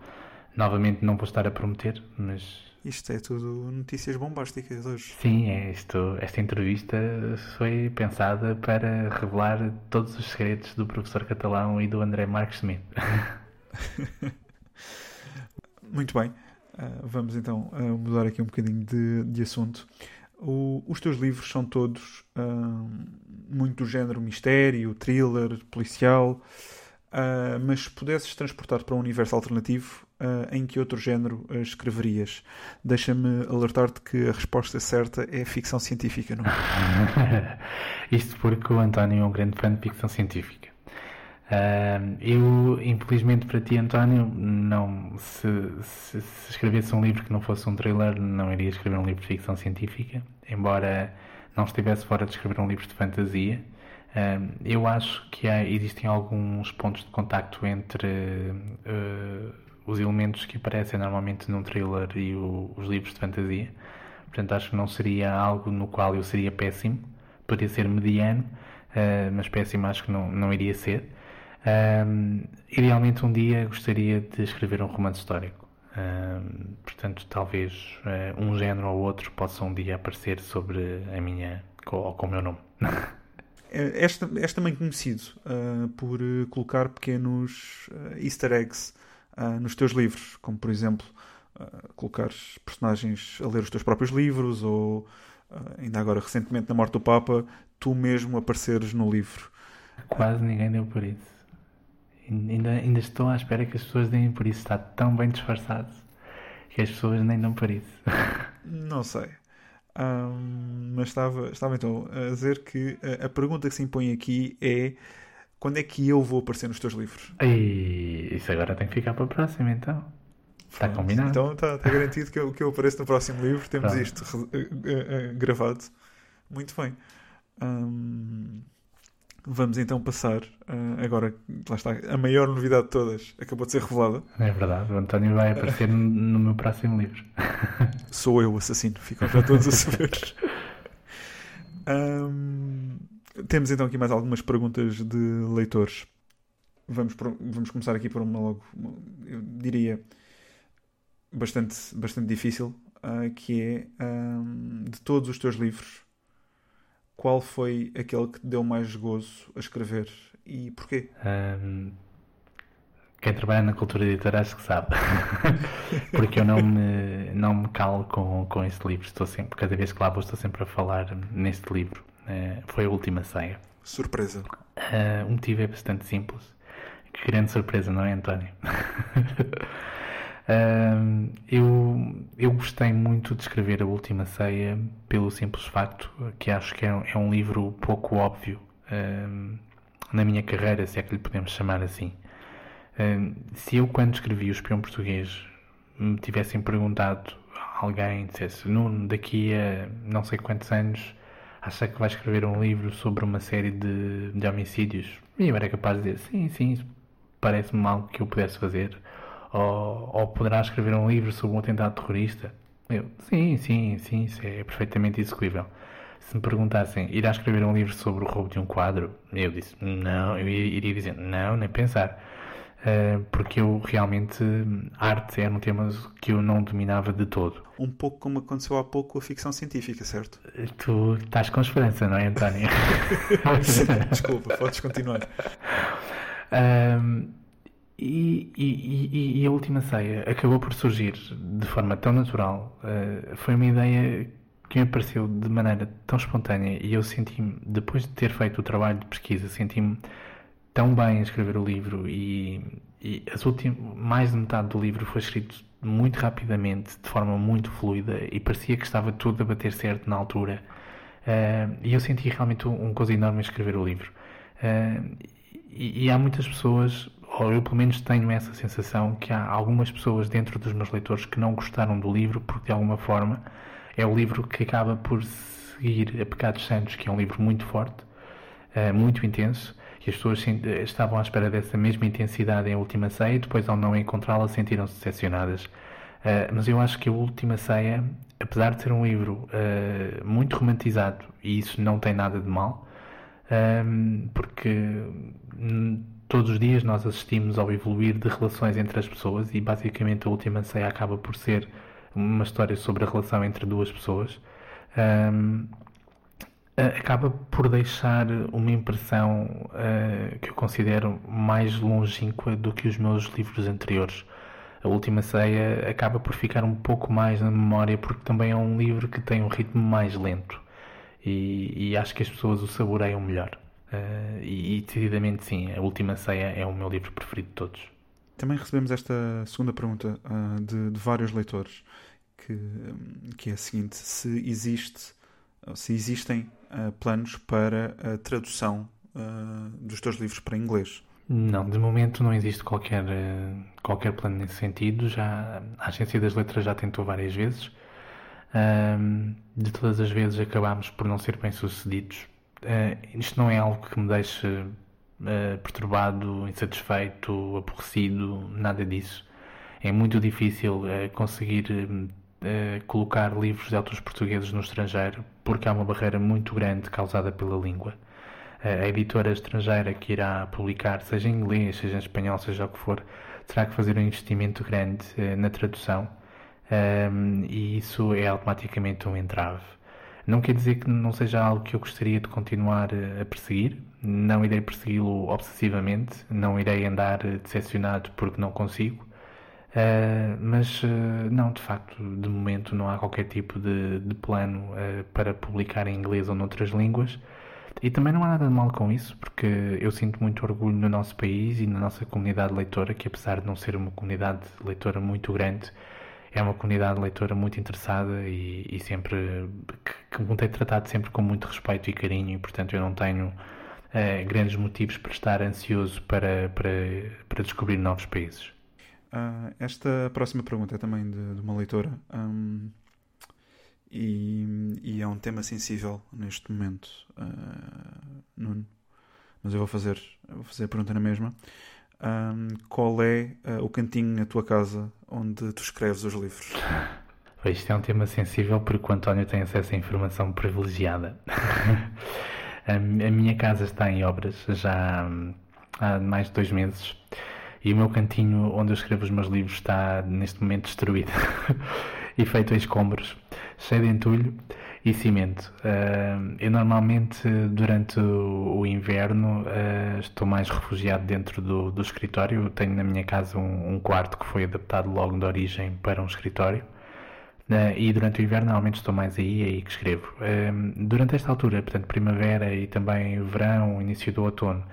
novamente não vou estar a prometer, mas. Isto é tudo notícias bombásticas hoje. Sim, é isto, esta entrevista foi pensada para revelar todos os segredos do professor catalão e do André Marques Smith. Muito bem. Uh, vamos então uh, mudar aqui um bocadinho de, de assunto. O, os teus livros são todos uh, muito do género mistério, thriller, policial, mas se pudesses transportar para um universo alternativo, em que outro género escreverias? Deixa-me alertar-te que a resposta certa é ficção científica, não é? Isto porque o António é um grande fã de ficção científica. Uh, eu, infelizmente para ti, António, não, se, se, se, escrevesse um livro que não fosse um thriller, não iria escrever um livro de ficção científica, embora não estivesse fora de escrever um livro de fantasia. Uh, eu acho que há, existem alguns pontos de contacto entre uh, os elementos que aparecem normalmente num thriller e o, os livros de fantasia. Portanto, acho que não seria algo no qual eu seria péssimo. Poderia ser mediano, ah, mas péssimo acho que não, não iria ser. Um, idealmente, um dia gostaria de escrever um romance histórico. Um, portanto, talvez uh, um género ou outro possa um dia aparecer sobre a minha ou com o meu nome. és, és também conhecido uh, por uh, colocar pequenos easter eggs nos teus livros, como por exemplo colocar personagens a ler os teus próprios livros ou ainda agora recentemente na morte do Papa tu mesmo apareceres no livro. Quase ninguém deu por isso. Ainda, ainda estou à espera que as pessoas deem por isso. Está tão bem disfarçado que as pessoas nem dão por isso. Não sei. Um, mas estava, estava então a dizer que a, a, pergunta que se impõe aqui é quando é que eu vou aparecer nos teus livros? E isso agora tem que ficar para a próxima então. Está Pronto, combinado. Então está, está garantido que eu, que eu apareço no próximo livro. Temos Pronto. isto uh, uh, uh, gravado. Muito bem. Um, Vamos então passar agora, lá está, a maior novidade de todas acabou de ser revelada. É verdade, o António vai aparecer no, no meu próximo livro. Sou eu o assassino, ficam já todos a saber. um, temos então aqui mais algumas perguntas de leitores. Vamos, por, vamos começar aqui por uma logo, eu diria, bastante, bastante difícil, uh, que é um, de todos os teus livros qual foi aquele que te deu mais gozo a escrever e porquê? Um, quem trabalha na cultura editora acho que sabe. Porque eu não me, não me calo com, com este livro. Estou sempre, cada vez que lá vou, estou sempre a falar neste livro. Uh, foi a última ceia. Surpresa. Uh, o motivo é bastante simples. Que grande surpresa, não é, António? Uh, eu, eu gostei muito de escrever A Última Ceia pelo simples facto que acho que é um, é um livro pouco óbvio na minha carreira, se é que lhe podemos chamar assim. Se eu, quando escrevi O Espião Português, me tivessem perguntado a alguém, dissesse, Nuno, daqui a não sei quantos anos, acha que vai escrever um livro sobre uma série de, de homicídios? E eu era capaz de dizer, sim, sim, parece-me algo que eu pudesse fazer ou, ou poderá escrever um livro sobre um atentado terrorista? Eu, sim, sim, sim, isso é perfeitamente execuível. Se me perguntassem, irá escrever um livro sobre o roubo de um quadro? Eu disse, não, eu iria dizer, não, nem pensar. Uh, porque eu realmente, arte era um tema que eu não dominava de todo. Um pouco como aconteceu há pouco a ficção científica, certo? Tu estás com esperança, não é, António? Desculpa, podes continuar. Uh, e, e, e, a última ceia acabou por surgir de forma tão natural. Uh, foi uma ideia que me apareceu de maneira tão espontânea e eu senti-me, depois de ter feito o trabalho de pesquisa, senti-me tão bem a escrever o livro e, e as últimas, mais de metade do livro foi escrito muito rapidamente, de forma muito fluida e parecia que estava tudo a bater certo na altura. Uh, e eu senti realmente um, um gozo enorme a escrever o livro. Uh, e, e há muitas pessoas ou eu pelo menos tenho essa sensação que há algumas pessoas dentro dos meus leitores que não gostaram do livro porque de alguma forma é o livro que acaba por seguir a Pecados Santos, que é um livro muito forte, uh, muito intenso, e as pessoas estavam à espera dessa mesma intensidade em Última Ceia e depois ao não encontrá-la sentiram-se decepcionadas. Uh, mas eu acho que a Última Ceia, apesar de ser um livro uh, muito romantizado, e isso não tem nada de mal, um, porque todos os dias nós assistimos ao evoluir de relações entre as pessoas e basicamente a Última Ceia acaba por ser uma história sobre a relação entre duas pessoas. Um, acaba por deixar uma impressão uh, que eu considero mais longínqua do que os meus livros anteriores. A Última Ceia acaba por ficar um pouco mais na memória porque também é um livro que tem um ritmo mais lento e, e acho que as pessoas o saboreiam melhor. Uh, e, e decididamente sim, A Última Ceia é o meu livro preferido de todos. Também recebemos esta segunda pergunta uh, de, de, vários leitores, que, que é a seguinte: se existe, se existem uh, planos para a tradução dos teus livros para inglês? Não, de momento não existe qualquer, qualquer plano nesse sentido. Já, a Agência das Letras já tentou várias vezes. Um, de todas as vezes acabámos por não ser bem sucedidos. Uh, isto não é algo que me deixe uh, perturbado, insatisfeito, aborrecido, nada disso. É muito difícil uh, conseguir colocar livros de autores portugueses no estrangeiro porque há uma barreira muito grande causada pela língua. A editora estrangeira que irá publicar, seja em inglês, seja em espanhol, seja o que for, terá que fazer um investimento grande uh, na tradução um, e isso é automaticamente um entrave. Não quer dizer que não seja algo que eu gostaria de continuar a perseguir, não irei persegui-lo obsessivamente, não irei andar decepcionado porque não consigo, uh, mas uh, não, de facto, de momento não há qualquer tipo de, de plano para publicar em inglês ou noutras línguas. E também não há nada de mal com isso, porque eu sinto muito orgulho no nosso país e na nossa comunidade leitora, que apesar de não ser uma comunidade leitora muito grande, é uma comunidade leitora muito interessada e, e sempre que, que me tem tratado sempre com muito respeito e carinho, e portanto eu não tenho uh, grandes motivos para estar ansioso para, para, para descobrir novos países. Uh, esta próxima pergunta é também de, de uma leitora. Um e, e, é um tema sensível neste momento, uh, Nuno. Mas eu vou fazer, eu vou fazer a pergunta na mesma. Um, qual é uh, o cantinho na tua casa onde tu escreves os livros? Isto é um tema sensível porque o António tem acesso a informação privilegiada. a, minha casa está em obras já há mais de dois meses e o meu cantinho onde eu escrevo os meus livros está neste momento destruído e feito em escombros cheio de entulho e cimento. Uh, eu normalmente, durante o, o inverno, uh, estou mais refugiado dentro do, do escritório. Eu tenho na minha casa um, um, quarto que foi adaptado logo de origem para um escritório. Uh, e durante o inverno, normalmente estou mais aí, aí que escrevo. durante esta altura, portanto, primavera e também verão, início do outono,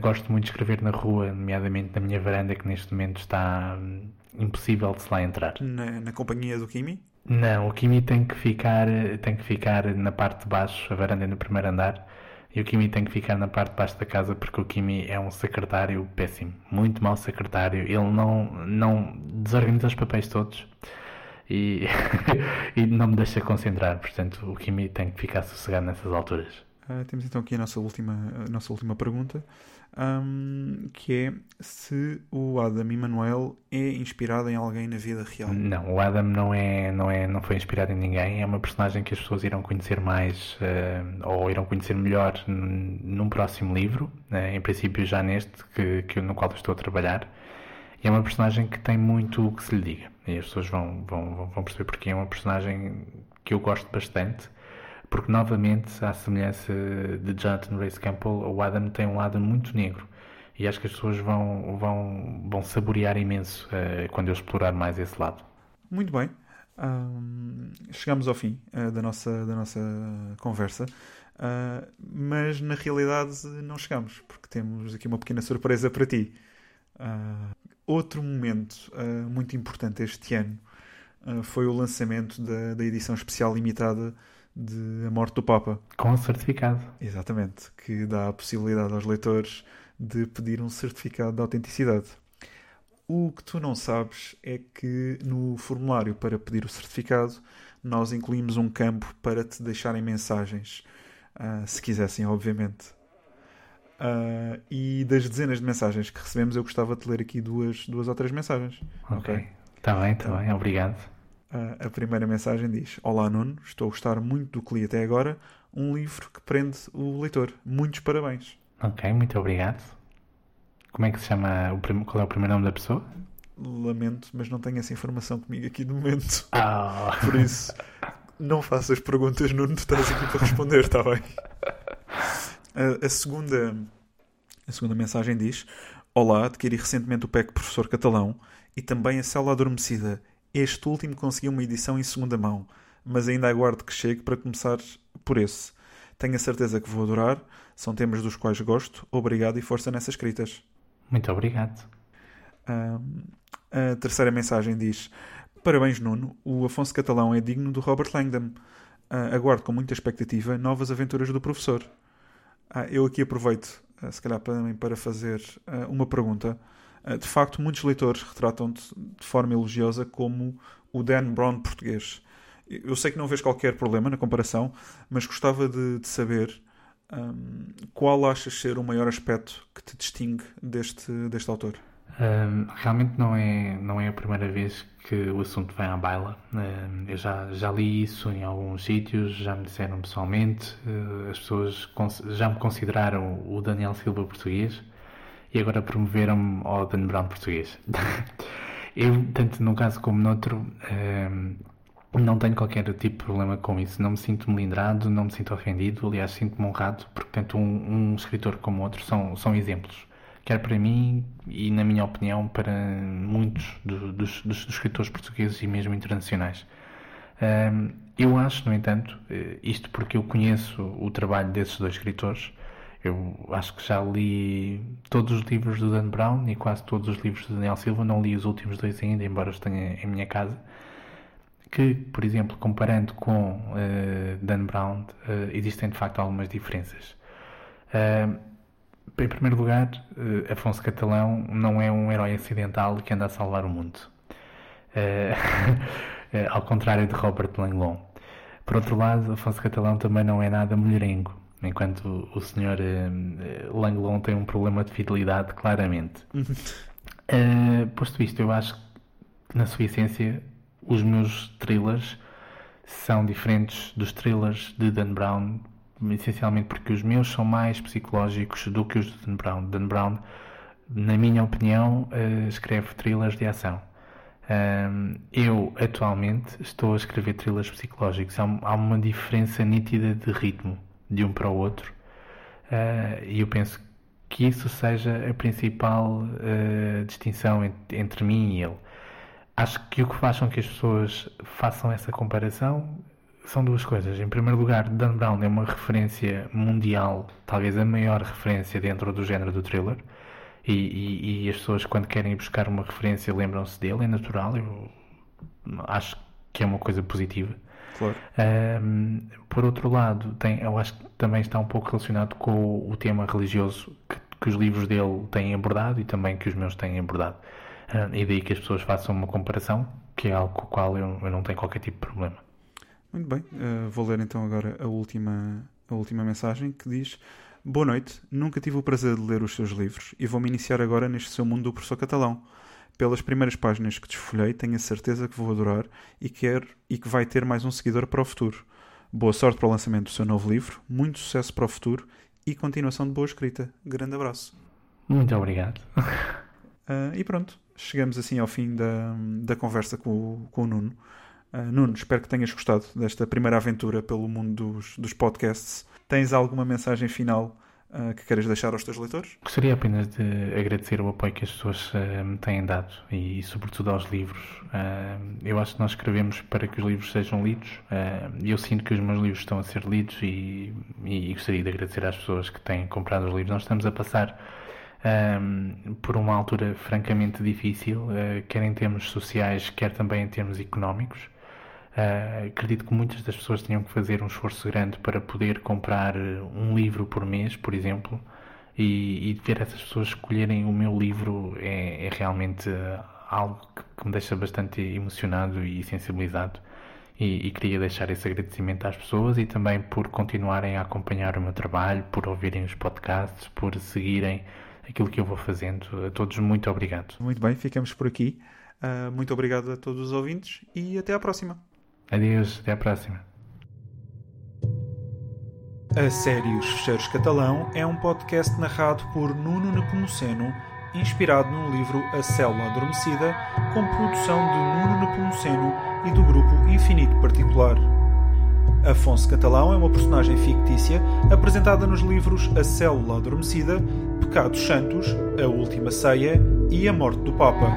gosto muito de escrever na rua, nomeadamente na minha varanda, que neste momento está um, impossível de se lá entrar. Na, na companhia do Kimi? Não, o Kimi tem que ficar, tem que ficar na parte de baixo, a varanda é no primeiro andar, e o Kimi tem que ficar na parte de baixo da casa porque o Kimi é um secretário péssimo, muito mau secretário. Ele não, não desorganiza os papéis todos e, e não me deixa concentrar. Portanto, o Kimi tem que ficar sossegado nessas alturas. Uh, temos então aqui a nossa última, a nossa última pergunta um, que é se o Adam Emanuel é inspirado em alguém na vida real. Não, o Adam não é, não é, não foi inspirado em ninguém. É uma personagem que as pessoas irão conhecer mais uh, ou irão conhecer melhor num próximo livro, uh, em princípio já neste que, que no qual estou a trabalhar. E é uma personagem que tem muito o que se lhe diga. E as pessoas vão, vão, vão perceber porque é uma personagem que eu gosto bastante porque novamente, à semelhança de Jonathan Race Campbell, o Adam tem um lado muito negro e acho que as pessoas vão, vão, vão saborear imenso uh, quando eu explorar mais esse lado. Muito bem. Um, chegamos ao fim uh, da, nossa, da nossa conversa, uh, mas na realidade não chegamos, porque temos aqui uma pequena surpresa para ti. outro momento muito importante este ano foi o lançamento da, da edição especial limitada de A Morte do Papa. Com o certificado. Exatamente, que dá a possibilidade aos leitores de pedir um certificado de autenticidade. O que tu não sabes é que no formulário para pedir o certificado nós incluímos um campo para te deixarem mensagens, uh, se quisessem, obviamente. Uh, e das dezenas de mensagens que recebemos, eu gostava de ler aqui duas, duas ou três mensagens. Ok. okay? Está bem, está bem, obrigado. A primeira mensagem diz: Olá Nuno, estou a gostar muito do que li até agora. Um livro que prende o leitor. Muitos parabéns. Ok, muito obrigado. Como é que se chama? O prim... Qual é o primeiro nome da pessoa? Lamento, mas não tenho essa informação comigo aqui no momento. Oh. Por isso, não faças perguntas, Nuno, tu estás aqui para responder, está bem? A, a, segunda, a segunda mensagem diz: Olá, adquiri recentemente o PEC Professor Catalão e também a Cela Adormecida. Este último conseguiu uma edição em segunda mão, mas ainda aguardo que chegue para começar por esse. Tenho a certeza que vou adorar, são temas dos quais gosto. Obrigado e força nessas escritas. Muito obrigado. a terceira mensagem diz: Parabéns, Nuno. O Afonso Catalão é digno do Robert Langdon. Uh, aguardo com muita expectativa novas aventuras do professor. Uh, eu aqui aproveito, uh, se calhar, também para fazer uma pergunta. De facto, muitos leitores retratam-te de forma elogiosa como o Dan Brown português. Eu sei que não vês qualquer problema na comparação, mas gostava de, de saber um, qual achas ser o maior aspecto que te distingue deste, deste autor? Um, realmente não é, não é a primeira vez que o assunto vem à baila. Um, eu já, já li isso em alguns sítios, já me disseram pessoalmente, uh, as pessoas já me consideraram o Daniel Silva português e agora promoveram-me ao Dan Brown português. eu, tanto num caso como noutro, um, não tenho qualquer tipo de problema com isso. Não me sinto melindrado, não me sinto ofendido. Aliás, sinto-me honrado, porque tanto um, um, escritor como outro são, são exemplos. Quer para mim e, na minha opinião, para muitos do, dos, dos, escritores portugueses e mesmo internacionais. Um, eu acho, no entanto, eh, isto porque eu conheço o trabalho desses dois escritores, eu acho que já li todos os livros do Dan Brown e quase todos os livros do Daniel Silva. Não li os últimos dois ainda, embora os tenha em minha casa que, por exemplo, comparando com uh, Dan Brown, uh, existem de facto algumas diferenças. Uh, em primeiro lugar, Afonso Catalão não é um herói acidental que anda a salvar o mundo. ao contrário de Robert Langlon. Por outro lado, Afonso Catalão também não é nada mulherengo, enquanto o senhor Langlon tem um problema de fidelidade, claramente. posto isto, eu acho que, na sua essência, os meus thrillers são diferentes dos thrillers de Dan Brown, essencialmente porque os meus são mais psicológicos do que os de Dan Brown. Dan Brown, na minha opinião, eh, escreve thrillers de ação. Eu, atualmente, estou a escrever thrillers psicológicos. Há uma diferença nítida de ritmo de um para o outro. Eh, e eu penso que isso seja a principal eh, distinção entre mim e ele. Acho que o que faz com que as pessoas façam essa comparação são duas coisas. Em primeiro lugar, Dan Brown é uma referência mundial, talvez a maior referência dentro do género do thriller. E, e, e as pessoas, quando querem buscar uma referência, lembram-se dele, é natural. Eu acho que é uma coisa positiva. Claro. Um, por outro lado, tem, eu acho que também está um pouco relacionado com o tema religioso que, que os livros dele têm abordado e também que os meus têm abordado. Uh, e daí que as pessoas façam uma comparação, que é algo com o qual eu, eu não tenho qualquer tipo de problema. Muito bem, uh, vou ler então agora a última, a última mensagem que diz: Boa noite, nunca tive o prazer de ler os seus livros e vou-me iniciar agora neste seu mundo do professor catalão. Pelas primeiras páginas que desfolhei, tenho a certeza que vou adorar e, quer, e que vai ter mais um seguidor para o futuro. Boa sorte para o lançamento do seu novo livro, muito sucesso para o futuro e continuação de boa escrita. Grande abraço. Muito obrigado. Uh, e pronto, chegamos assim ao fim da, da conversa com o, com o Nuno. Uh, Nuno, espero que tenhas gostado desta primeira aventura pelo mundo dos, dos podcasts. Tens alguma mensagem final uh, que queiras deixar aos teus leitores? Gostaria apenas de agradecer o apoio que as pessoas uh, têm dado e, sobretudo, aos livros. eu acho que nós escrevemos para que os livros sejam lidos e eu sinto que os meus livros estão a ser lidos e, e, e gostaria de agradecer às pessoas que têm comprado os livros. Nós estamos a passar um, por uma altura francamente difícil, uh, quer em termos sociais, quer também em termos económicos. Uh, acredito que muitas das pessoas tinham que fazer um esforço grande para poder comprar um livro por mês, por exemplo, e, e ver essas pessoas escolherem o meu livro é, é realmente algo que, que, me deixa bastante emocionado e sensibilizado. E, e, queria deixar esse agradecimento às pessoas e também por continuarem a acompanhar o meu trabalho, por ouvirem os podcasts, por seguirem aquilo que eu vou fazendo. A todos, muito obrigado. Muito bem, ficamos por aqui. Uh, muito obrigado a todos os ouvintes e até à próxima. Adeus, até à próxima. A série Os Fecheiros Catalão é um podcast narrado por Nuno Nepomuceno, inspirado no livro A Célula Adormecida, com produção de Nuno Nepomuceno e do grupo Infinito Particular. Afonso Catalão é uma personagem fictícia apresentada nos livros A Célula Adormecida, Pecados Santos, A Última Ceia e A Morte do Papa.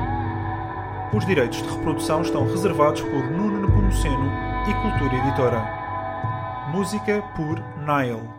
Os direitos de reprodução estão reservados por Nuno Nepomuceno e Cultura Editora. Música por Nile.